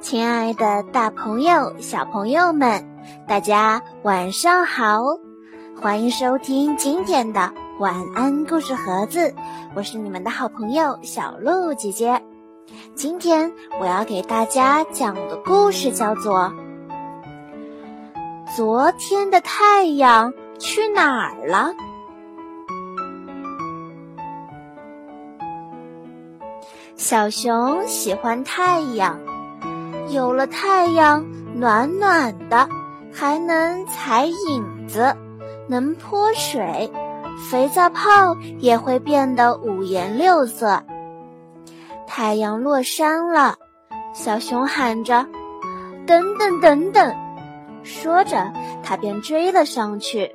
亲爱的，大朋友、小朋友们，大家晚上好！欢迎收听今天的晚安故事盒子，我是你们的好朋友小鹿姐姐。今天我要给大家讲的故事叫做《昨天的太阳去哪儿了》。小熊喜欢太阳。有了太阳，暖暖的，还能采影子，能泼水，肥皂泡也会变得五颜六色。太阳落山了，小熊喊着：“等等等等！”说着，他便追了上去。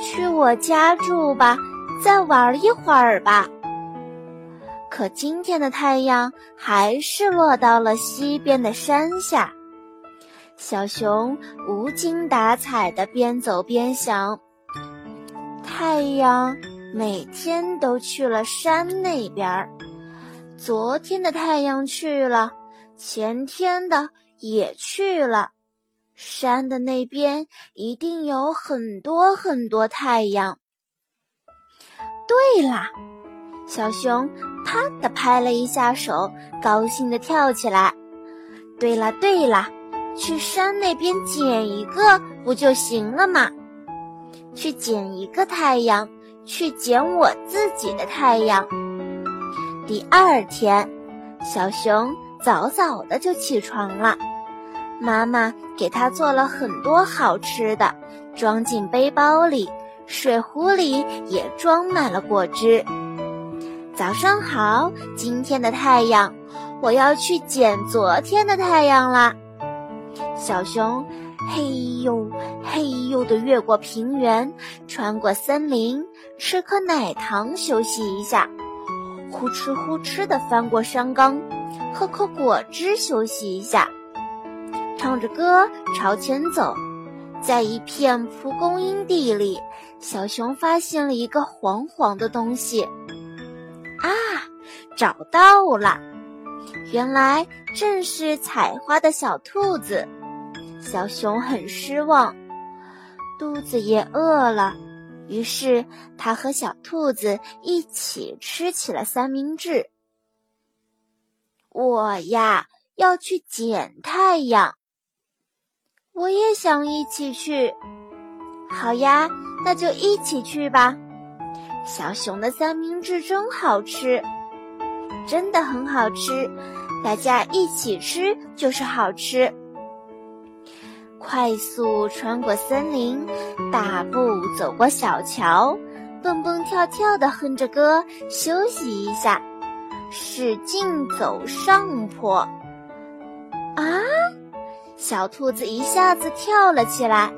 去我家住吧，再玩一会儿吧。可今天的太阳还是落到了西边的山下，小熊无精打采地边走边想：太阳每天都去了山那边儿，昨天的太阳去了，前天的也去了，山的那边一定有很多很多太阳。对啦！小熊啪的拍了一下手，高兴地跳起来。对了对了，去山那边捡一个不就行了吗？去捡一个太阳，去捡我自己的太阳。第二天，小熊早早的就起床了，妈妈给他做了很多好吃的，装进背包里，水壶里也装满了果汁。早上好，今天的太阳，我要去捡昨天的太阳啦。小熊嘿呦嘿呦地越过平原，穿过森林，吃颗奶糖休息一下，呼哧呼哧地翻过山岗，喝口果汁休息一下，唱着歌朝前走，在一片蒲公英地里，小熊发现了一个黄黄的东西。啊，找到了！原来正是采花的小兔子。小熊很失望，肚子也饿了，于是他和小兔子一起吃起了三明治。我呀，要去捡太阳。我也想一起去。好呀，那就一起去吧。小熊的三明治真好吃，真的很好吃，大家一起吃就是好吃。快速穿过森林，大步走过小桥，蹦蹦跳跳的哼着歌，休息一下，使劲走上坡。啊！小兔子一下子跳了起来。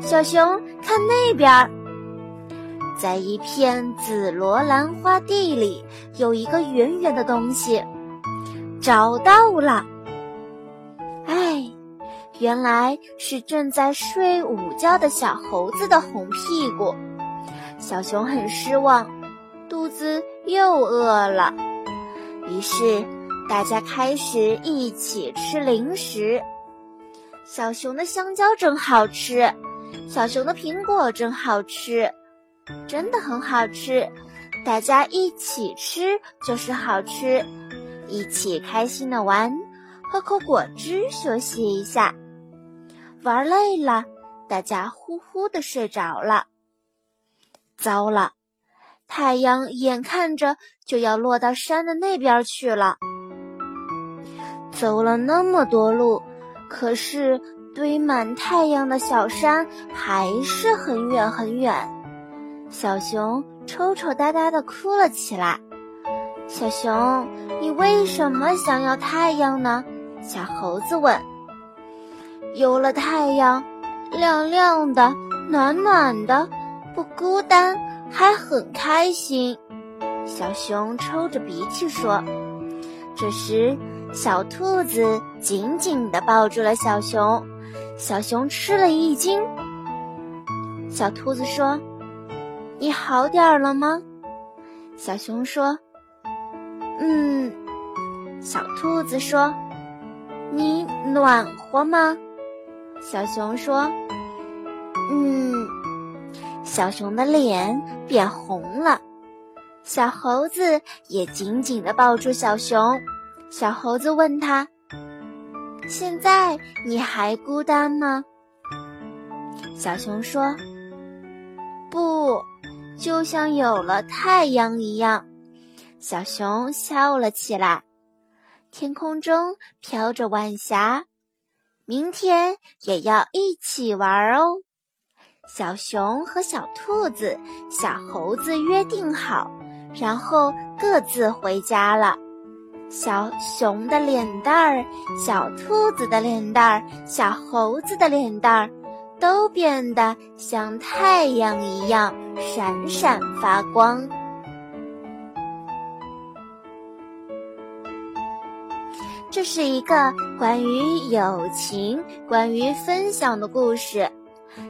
小熊，看那边。在一片紫罗兰花地里，有一个圆圆的东西，找到了。哎，原来是正在睡午觉的小猴子的红屁股。小熊很失望，肚子又饿了。于是大家开始一起吃零食。小熊的香蕉真好吃，小熊的苹果真好吃。真的很好吃，大家一起吃就是好吃，一起开心的玩，喝口果汁休息一下。玩累了，大家呼呼的睡着了。糟了，太阳眼看着就要落到山的那边去了。走了那么多路，可是堆满太阳的小山还是很远很远。小熊抽抽搭搭的哭了起来。小熊，你为什么想要太阳呢？小猴子问。有了太阳，亮亮的，暖暖的，不孤单，还很开心。小熊抽着鼻涕说。这时，小兔子紧紧地抱住了小熊。小熊吃了一惊。小兔子说。你好点儿了吗？小熊说：“嗯。”小兔子说：“你暖和吗？”小熊说：“嗯。”小熊的脸变红了，小猴子也紧紧地抱住小熊。小猴子问他：“现在你还孤单吗？”小熊说：“不，就像有了太阳一样。”小熊笑了起来。天空中飘着晚霞，明天也要一起玩哦。小熊和小兔子、小猴子约定好，然后各自回家了。小熊的脸蛋儿、小兔子的脸蛋儿、小猴子的脸蛋儿，都变得像太阳一样闪闪发光。这是一个关于友情、关于分享的故事。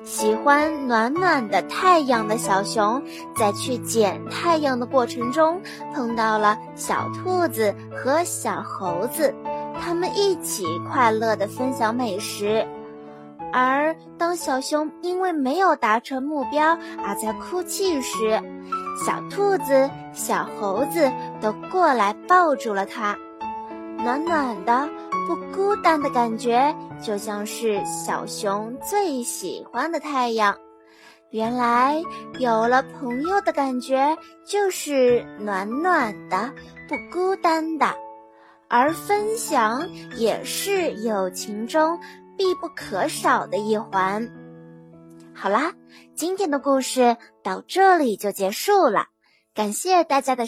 喜欢暖暖的太阳的小熊，在去捡太阳的过程中，碰到了小兔子和小猴子，他们一起快乐地分享美食。而当小熊因为没有达成目标而在哭泣时，小兔子、小猴子都过来抱住了它，暖暖的。不孤单的感觉，就像是小熊最喜欢的太阳。原来有了朋友的感觉，就是暖暖的、不孤单的。而分享也是友情中必不可少的一环。好啦，今天的故事到这里就结束了，感谢大家的。